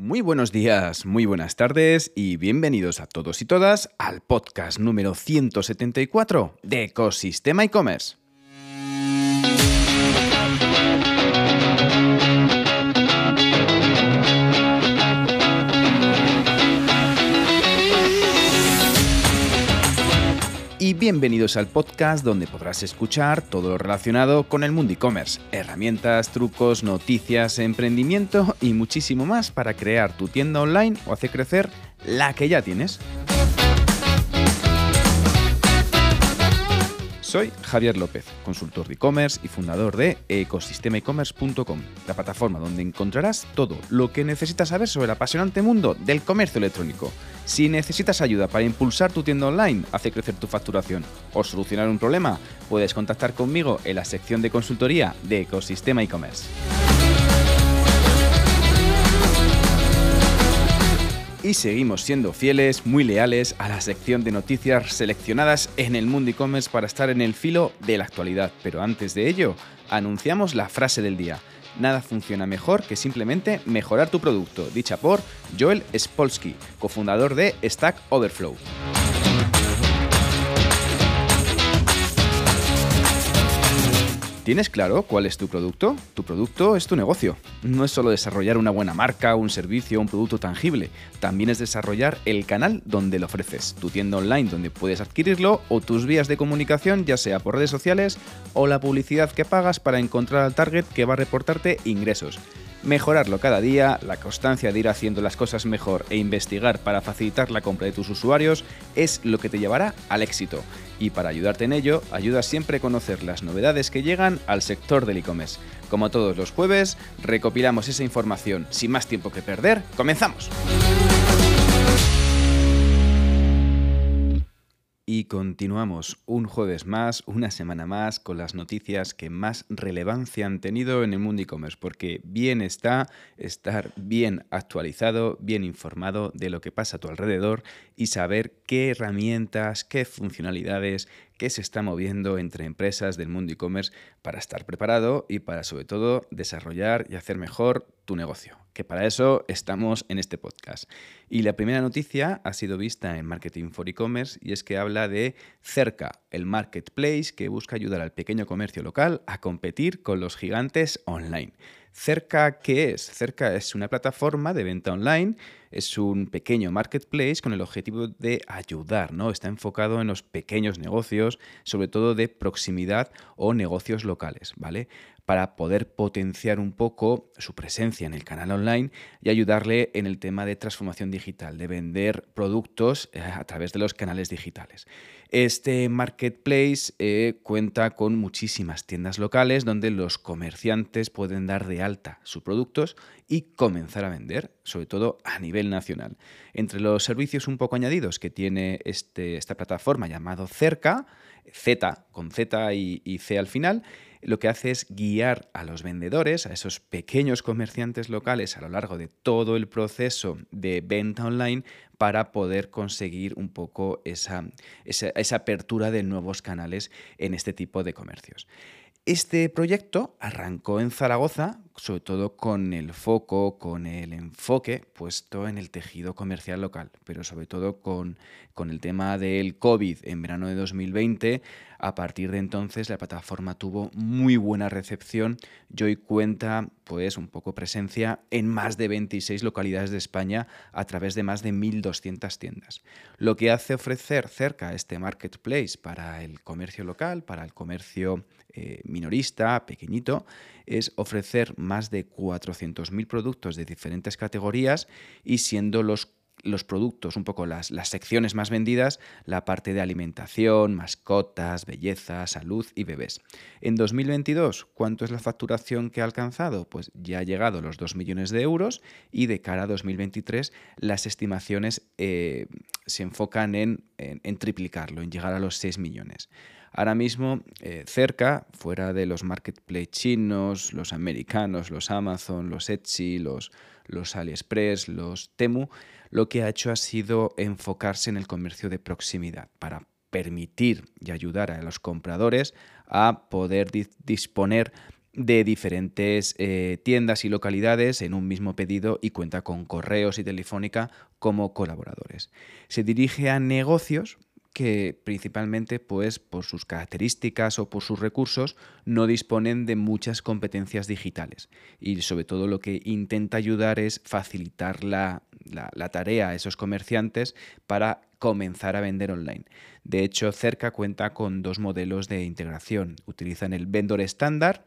Muy buenos días, muy buenas tardes y bienvenidos a todos y todas al podcast número 174 de Ecosistema e-commerce. Y bienvenidos al podcast donde podrás escuchar todo lo relacionado con el mundo e-commerce, herramientas, trucos, noticias, emprendimiento y muchísimo más para crear tu tienda online o hacer crecer la que ya tienes. Soy Javier López, consultor de e-commerce y fundador de ecosistemaecommerce.com, la plataforma donde encontrarás todo lo que necesitas saber sobre el apasionante mundo del comercio electrónico. Si necesitas ayuda para impulsar tu tienda online, hacer crecer tu facturación o solucionar un problema, puedes contactar conmigo en la sección de consultoría de Ecosistema e-commerce. Y seguimos siendo fieles, muy leales a la sección de noticias seleccionadas en el mundo e-commerce para estar en el filo de la actualidad. Pero antes de ello, anunciamos la frase del día. Nada funciona mejor que simplemente mejorar tu producto, dicha por Joel Spolsky, cofundador de Stack Overflow. ¿Tienes claro cuál es tu producto? Tu producto es tu negocio. No es solo desarrollar una buena marca, un servicio, un producto tangible. También es desarrollar el canal donde lo ofreces, tu tienda online donde puedes adquirirlo o tus vías de comunicación, ya sea por redes sociales o la publicidad que pagas para encontrar al target que va a reportarte ingresos. Mejorarlo cada día, la constancia de ir haciendo las cosas mejor e investigar para facilitar la compra de tus usuarios es lo que te llevará al éxito. Y para ayudarte en ello, ayuda siempre a conocer las novedades que llegan al sector del e-commerce. Como todos los jueves, recopilamos esa información. Sin más tiempo que perder, comenzamos. Y continuamos un jueves más, una semana más, con las noticias que más relevancia han tenido en el mundo e-commerce, porque bien está estar bien actualizado, bien informado de lo que pasa a tu alrededor y saber qué herramientas, qué funcionalidades, qué se está moviendo entre empresas del mundo e-commerce para estar preparado y para sobre todo desarrollar y hacer mejor tu negocio, que para eso estamos en este podcast. Y la primera noticia ha sido vista en Marketing for E-Commerce y es que habla de Cerca, el marketplace que busca ayudar al pequeño comercio local a competir con los gigantes online. Cerca, ¿qué es? Cerca es una plataforma de venta online, es un pequeño marketplace con el objetivo de ayudar, ¿no? Está enfocado en los pequeños negocios, sobre todo de proximidad o negocios locales, ¿vale? Para poder potenciar un poco su presencia en el canal online y ayudarle en el tema de transformación digital, de vender productos eh, a través de los canales digitales. Este marketplace eh, cuenta con muchísimas tiendas locales donde los comerciantes pueden dar de alta sus productos y comenzar a vender, sobre todo a nivel nacional. Entre los servicios un poco añadidos que tiene este, esta plataforma llamado Cerca, Z con Z y, y C al final, lo que hace es guiar a los vendedores, a esos pequeños comerciantes locales a lo largo de todo el proceso de venta online para poder conseguir un poco esa, esa, apertura de nuevos canales en este tipo de comercios. Este proyecto arrancó en Zaragoza, sobre todo con el foco, con el enfoque puesto en el tejido comercial local, pero sobre todo con, con el tema del COVID en verano de 2020. A partir de entonces la plataforma tuvo muy buena recepción y hoy cuenta pues un poco presencia en más de 26 localidades de España a través de más de 1.200 tiendas. Lo que hace ofrecer cerca este marketplace para el comercio local, para el comercio eh, minorista, pequeñito, es ofrecer más de 400.000 productos de diferentes categorías y siendo los los productos, un poco las, las, secciones más vendidas, la parte de alimentación, mascotas, belleza, salud y bebés. En 2022, ¿cuánto es la facturación que ha alcanzado? Pues ya ha llegado a los 2 millones de euros y de cara a 2023 las estimaciones eh, se enfocan en, en triplicarlo, en llegar a los 6 millones. Ahora mismo, eh, cerca, fuera de los marketplace chinos, los americanos, los Amazon, los Etsy, los, los AliExpress, los Temu, lo que ha hecho ha sido enfocarse en el comercio de proximidad para permitir y ayudar a los compradores a poder disponer de diferentes eh, tiendas y localidades en un mismo pedido y cuenta con correos y telefónica como colaboradores. Se dirige a negocios que principalmente pues por sus características o por sus recursos no disponen de muchas competencias digitales y sobre todo lo que intenta ayudar es facilitar la, la tarea a esos comerciantes para comenzar a vender online. De hecho, Cerca cuenta con dos modelos de integración. Utilizan el vendor estándar,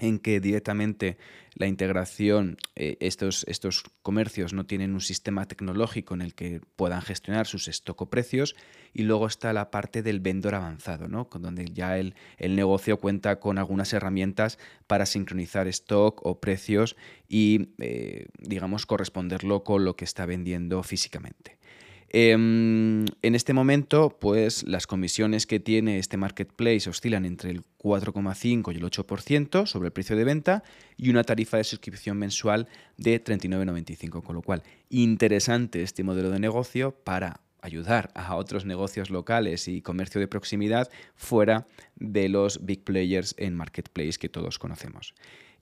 en que directamente la integración, eh, estos, estos comercios no tienen un sistema tecnológico en el que puedan gestionar sus stock precios, y luego está la parte del vendedor avanzado, ¿no? donde ya el, el negocio cuenta con algunas herramientas para sincronizar stock o precios y, eh, digamos, corresponderlo con lo que está vendiendo físicamente. Em, en este momento, pues las comisiones que tiene este marketplace oscilan entre el 4,5 y el 8% sobre el precio de venta y una tarifa de suscripción mensual de 39,95, con lo cual interesante este modelo de negocio para ayudar a otros negocios locales y comercio de proximidad fuera de los big players en marketplace que todos conocemos.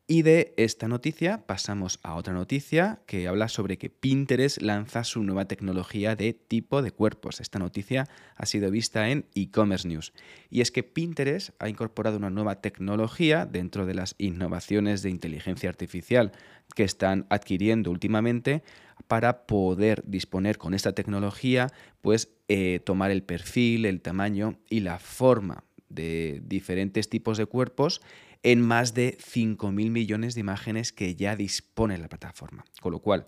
Y de esta noticia pasamos a otra noticia que habla sobre que Pinterest lanza su nueva tecnología de tipo de cuerpos. Esta noticia ha sido vista en e-commerce news. Y es que Pinterest ha incorporado una nueva tecnología dentro de las innovaciones de inteligencia artificial que están adquiriendo últimamente para poder disponer con esta tecnología, pues eh, tomar el perfil, el tamaño y la forma de diferentes tipos de cuerpos en más de 5.000 millones de imágenes que ya dispone la plataforma. Con lo cual,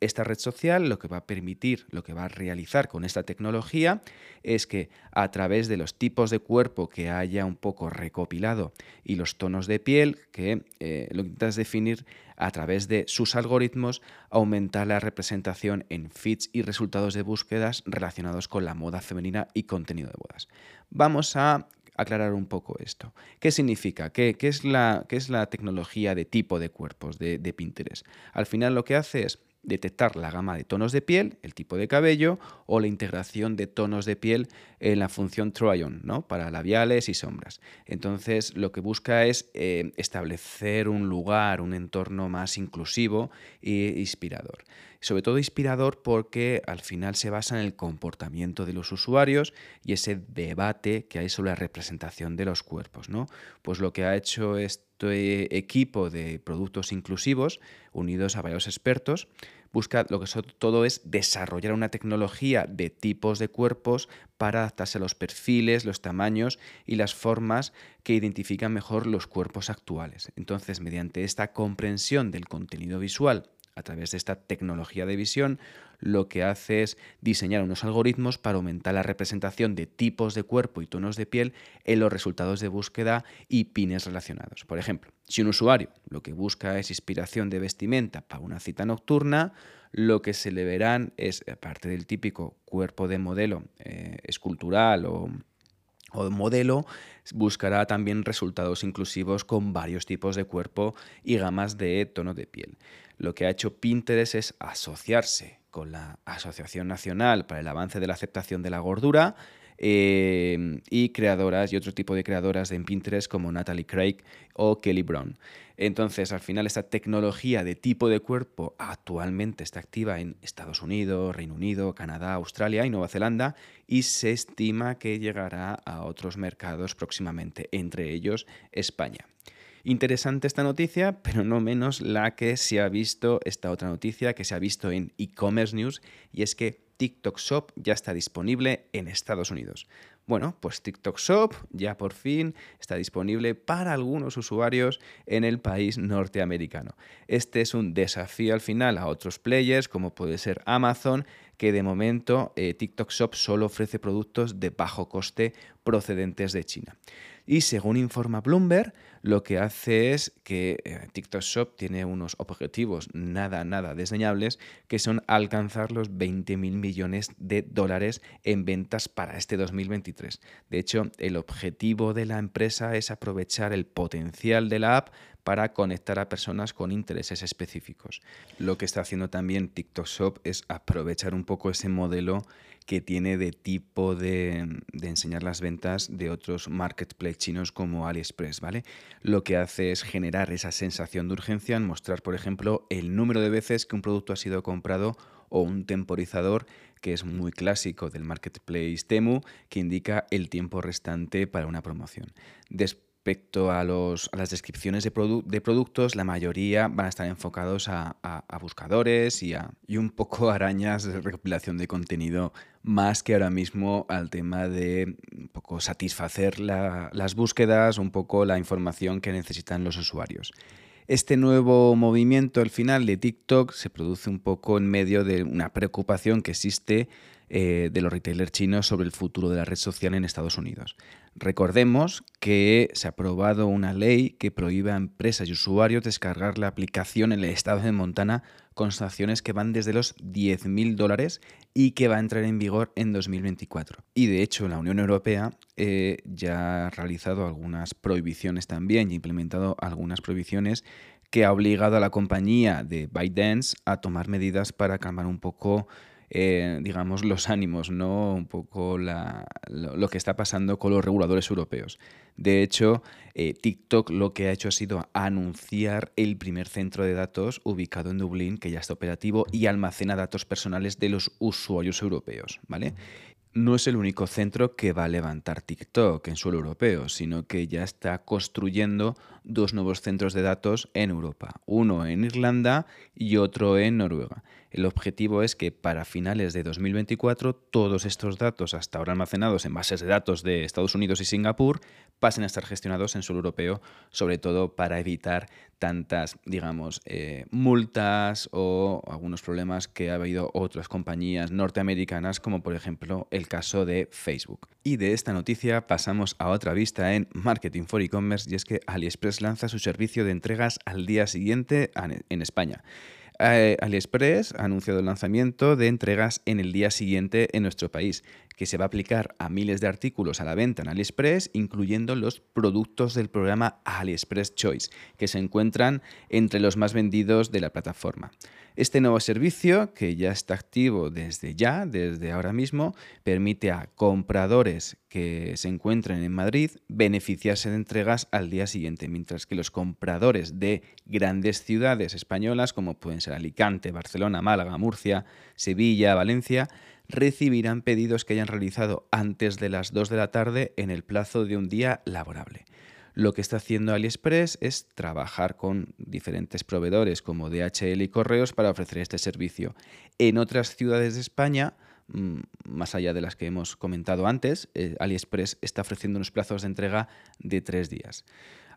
esta red social lo que va a permitir, lo que va a realizar con esta tecnología es que a través de los tipos de cuerpo que haya un poco recopilado y los tonos de piel, que eh, lo intentas definir a través de sus algoritmos, aumentar la representación en feeds y resultados de búsquedas relacionados con la moda femenina y contenido de bodas. Vamos a aclarar un poco esto. ¿Qué significa? ¿Qué, es, la, tecnología de tipo de cuerpos de, de Pinterest? Al final lo que hace es detectar la gama de tonos de piel, el tipo de cabello o la integración de tonos de piel en la función try-on, ¿no? para labiales y sombras. Entonces lo que busca es eh, establecer un lugar, un entorno más inclusivo e inspirador sobre todo inspirador porque al final se basa en el comportamiento de los usuarios y ese debate que hay sobre la representación de los cuerpos. ¿no? Pues lo que ha hecho este equipo de productos inclusivos, unidos a varios expertos, busca lo que todo es desarrollar una tecnología de tipos de cuerpos para adaptarse a los perfiles, los tamaños y las formas que identifican mejor los cuerpos actuales. Entonces, mediante esta comprensión del contenido visual a través de esta tecnología de visión, lo que hace es diseñar unos algoritmos para aumentar la representación de tipos de cuerpo y tonos de piel en los resultados de búsqueda y pines relacionados. Por ejemplo, si un usuario lo que busca es inspiración de vestimenta para una cita nocturna, lo que se le verán es, aparte del típico cuerpo de modelo eh, escultural o o modelo buscará también resultados inclusivos con varios tipos de cuerpo y gamas de tono de piel lo que ha hecho Pinterest es asociarse con la Asociación Nacional para el Avance de la Aceptación de la Gordura eh, y creadoras y otro tipo de creadoras de Pinterest como Natalie Craig o Kelly Brown. Entonces, al final, esta tecnología de tipo de cuerpo actualmente está activa en Estados Unidos, Reino Unido, Canadá, Australia y Nueva Zelanda y se estima que llegará a otros mercados próximamente, entre ellos España. Interesante esta noticia, pero no menos la que se ha visto, esta otra noticia que se ha visto en e-commerce news, y es que TikTok Shop ya está disponible en Estados Unidos. Bueno, pues TikTok Shop ya por fin está disponible para algunos usuarios en el país norteamericano. Este es un desafío al final a otros players como puede ser Amazon, que de momento eh, TikTok Shop solo ofrece productos de bajo coste procedentes de China. Y según informa Bloomberg, lo que hace es que eh, TikTok Shop tiene unos objetivos nada, nada desdeñables, que son alcanzar los 20 mil millones de dólares en ventas para este 2023. De hecho, el objetivo de la empresa es aprovechar el potencial de la app para conectar a personas con intereses específicos. Lo que está haciendo también TikTok Shop es aprovechar un poco ese modelo que tiene de tipo de, enseñar las ventas de otros marketplaces chinos como AliExpress, ¿vale? lo que hace es generar esa sensación de urgencia en mostrar, por ejemplo, el número de veces que un producto ha sido comprado o un temporizador que es muy clásico del marketplace Temu, que indica el tiempo restante para una promoción. Respecto a, los, a las descripciones de, de, productos, la mayoría van a estar enfocados a, buscadores y, a, y un poco arañas de recopilación de contenido, más que ahora mismo al tema de un poco satisfacer las búsquedas, un poco la información que necesitan los usuarios. Este nuevo movimiento al final de TikTok se produce un poco en medio de una preocupación que existe eh, de los retailers chinos sobre el futuro de la red social en Estados Unidos. Recordemos que se ha aprobado una ley que prohíbe a empresas y usuarios descargar la aplicación en el estado de Montana con sanciones que van desde los 10.000 dólares y que va a entrar en vigor en 2024. Y de hecho la Unión Europea eh, ya ha realizado algunas prohibiciones también y implementado algunas prohibiciones que ha obligado a la compañía de ByteDance a tomar medidas para calmar un poco eh, digamos, los ánimos, ¿no? Un poco lo, que está pasando con los reguladores europeos. De hecho, eh, TikTok lo que ha hecho ha sido anunciar el primer centro de datos ubicado en Dublín, que ya está operativo y almacena datos personales de los usuarios europeos, ¿vale? no es el único centro que va a levantar TikTok en suelo europeo, sino que ya está construyendo dos nuevos centros de datos en Europa, uno en Irlanda y otro en Noruega. El objetivo es que para finales de 2024 todos estos datos hasta ahora almacenados en bases de datos de Estados Unidos y Singapur pasen a estar gestionados en suelo europeo, sobre todo para evitar tantas, digamos, eh, multas o algunos problemas que ha habido otras compañías norteamericanas, como por ejemplo el caso de Facebook. Y de esta noticia pasamos a otra vista en Marketing for E-Commerce y es que AliExpress lanza su servicio de entregas al día siguiente en España. Eh, AliExpress ha anunciado el lanzamiento de entregas en el día siguiente en nuestro país, que se va a aplicar a miles de artículos a la venta en AliExpress, incluyendo los productos del programa AliExpress Choice, que se encuentran entre los más vendidos de la plataforma. Este nuevo servicio, que ya está activo desde ya, desde ahora mismo, permite a compradores que se encuentren en Madrid beneficiarse de entregas al día siguiente, mientras que los compradores de grandes ciudades españolas, como pueden ser Alicante, Barcelona, Málaga, Murcia, Sevilla, Valencia, recibirán pedidos que hayan realizado antes de las 2 de la tarde en el plazo de un día laborable. Lo que está haciendo AliExpress es trabajar con diferentes proveedores como DHL y Correos para ofrecer este servicio. En otras ciudades de España, más allá de las que hemos comentado antes, eh, AliExpress está ofreciendo unos plazos de entrega de tres días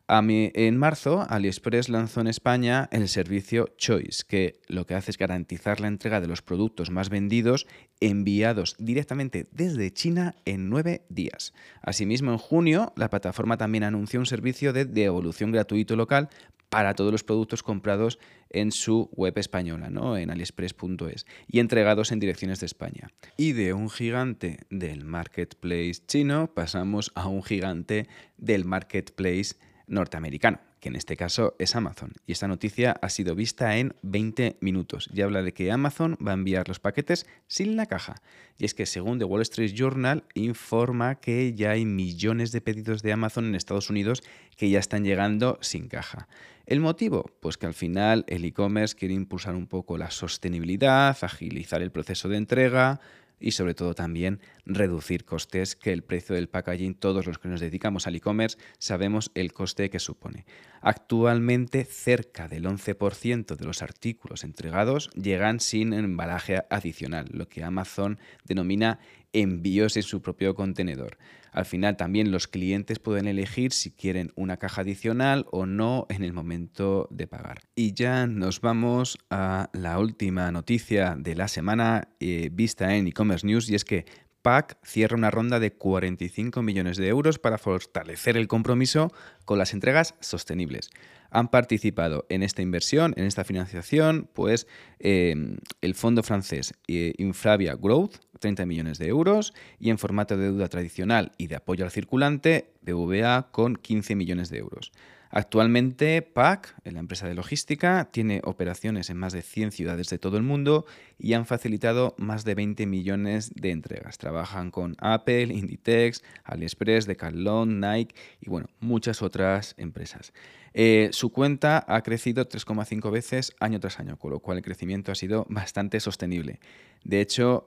en marzo, AliExpress lanzó en España el servicio Choice, que lo que hace es garantizar la entrega de los productos más vendidos enviados directamente desde China en nueve días. Asimismo, en junio, la plataforma también anunció un servicio de devolución gratuito local para todos los productos comprados en su web española, ¿no? en aliexpress.es, y entregados en direcciones de España. Y de un gigante del marketplace chino pasamos a un gigante del marketplace norteamericano, que en este caso es Amazon. Y esta noticia ha sido vista en 20 minutos y habla de que Amazon va a enviar los paquetes sin la caja. Y es que según The Wall Street Journal informa que ya hay millones de pedidos de Amazon en Estados Unidos que ya están llegando sin caja. ¿El motivo? Pues que al final el e-commerce quiere impulsar un poco la sostenibilidad, agilizar el proceso de entrega, y sobre todo también reducir costes, que el precio del packaging, todos los que nos dedicamos al e-commerce sabemos el coste que supone. Actualmente cerca del 11% de los artículos entregados llegan sin embalaje adicional, lo que Amazon denomina envíos en su propio contenedor. Al final también los clientes pueden elegir si quieren una caja adicional o no en el momento de pagar. Y ya nos vamos a la última noticia de la semana eh, vista en e-commerce news y es que PAC cierra una ronda de 45 millones de euros para fortalecer el compromiso con las entregas sostenibles. Han participado en esta inversión, en esta financiación, pues em, el fondo francés eh, Infravia Growth, 30 millones de euros y en formato de deuda tradicional y de apoyo al circulante, BVA con 15 millones de euros. Actualmente, PAC, la empresa de logística, tiene operaciones en más de 100 ciudades de todo el mundo y han facilitado más de 20 millones de entregas. Trabajan con Apple, Inditex, AliExpress, Decathlon, Nike y bueno, muchas otras empresas. Eh, su cuenta ha crecido 3,5 veces año tras año, con lo cual el crecimiento ha sido bastante sostenible. De hecho,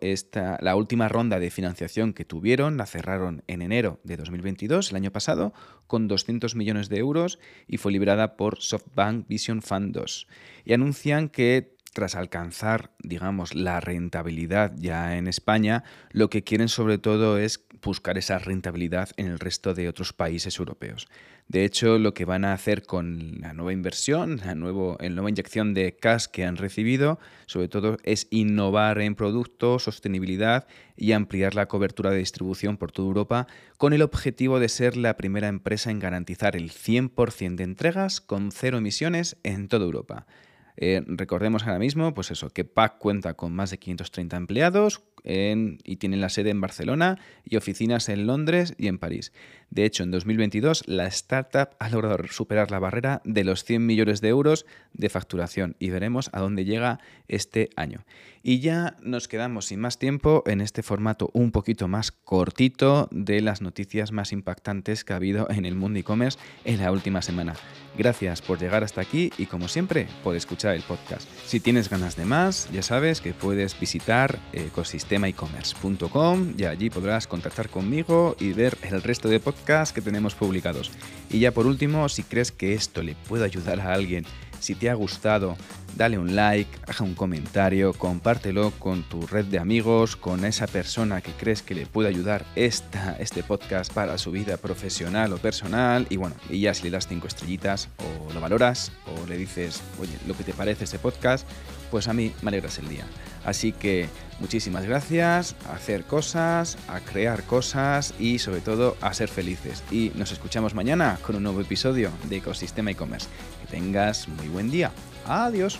la última ronda de financiación que tuvieron la cerraron en enero de 2022, el año pasado, con 200 millones de euros y fue librada por SoftBank Vision Fund 2. Y anuncian que tras alcanzar, digamos, la rentabilidad ya en España, lo que quieren sobre todo es buscar esa rentabilidad en el resto de otros países europeos. De hecho, lo que van a hacer con la nueva inversión, la, nuevo, nueva inyección de cash que han recibido, sobre todo es innovar en productos, sostenibilidad y ampliar la cobertura de distribución por toda Europa con el objetivo de ser la primera empresa en garantizar el 100% de entregas con cero emisiones en toda Europa. Eh, recordemos ahora mismo, pues eso, que PAC cuenta con más de 530 empleados y tiene la sede en Barcelona y oficinas en Londres y en París. De hecho, en 2022 la startup ha logrado superar la barrera de los 100 millones de euros de facturación y veremos a dónde llega este año. Y ya nos quedamos sin más tiempo en este formato un poquito más cortito de las noticias más impactantes que ha habido en el mundo e-commerce en la última semana. Gracias por llegar hasta aquí y como siempre por escuchar el podcast. Si tienes ganas de más, ya sabes que puedes visitar ecosistemaecommerce.com y allí podrás contactar conmigo y ver el resto de podcasts que tenemos publicados. Y ya por último, si crees que esto le puede ayudar a alguien, si te ha gustado, dale un like, haga un comentario, compártelo con tu red de amigos, con esa persona que crees que le puede ayudar esta, este podcast para su vida profesional o personal. Y bueno, y ya si le das cinco estrellitas o lo valoras o le dices, oye, lo que te parece este podcast, pues a mí me alegras el día. Así que muchísimas gracias, a hacer cosas, a crear cosas y sobre todo a ser felices. Y nos escuchamos mañana con un nuevo episodio de Ecosistema e-commerce. Que tengas muy buen día. Adiós.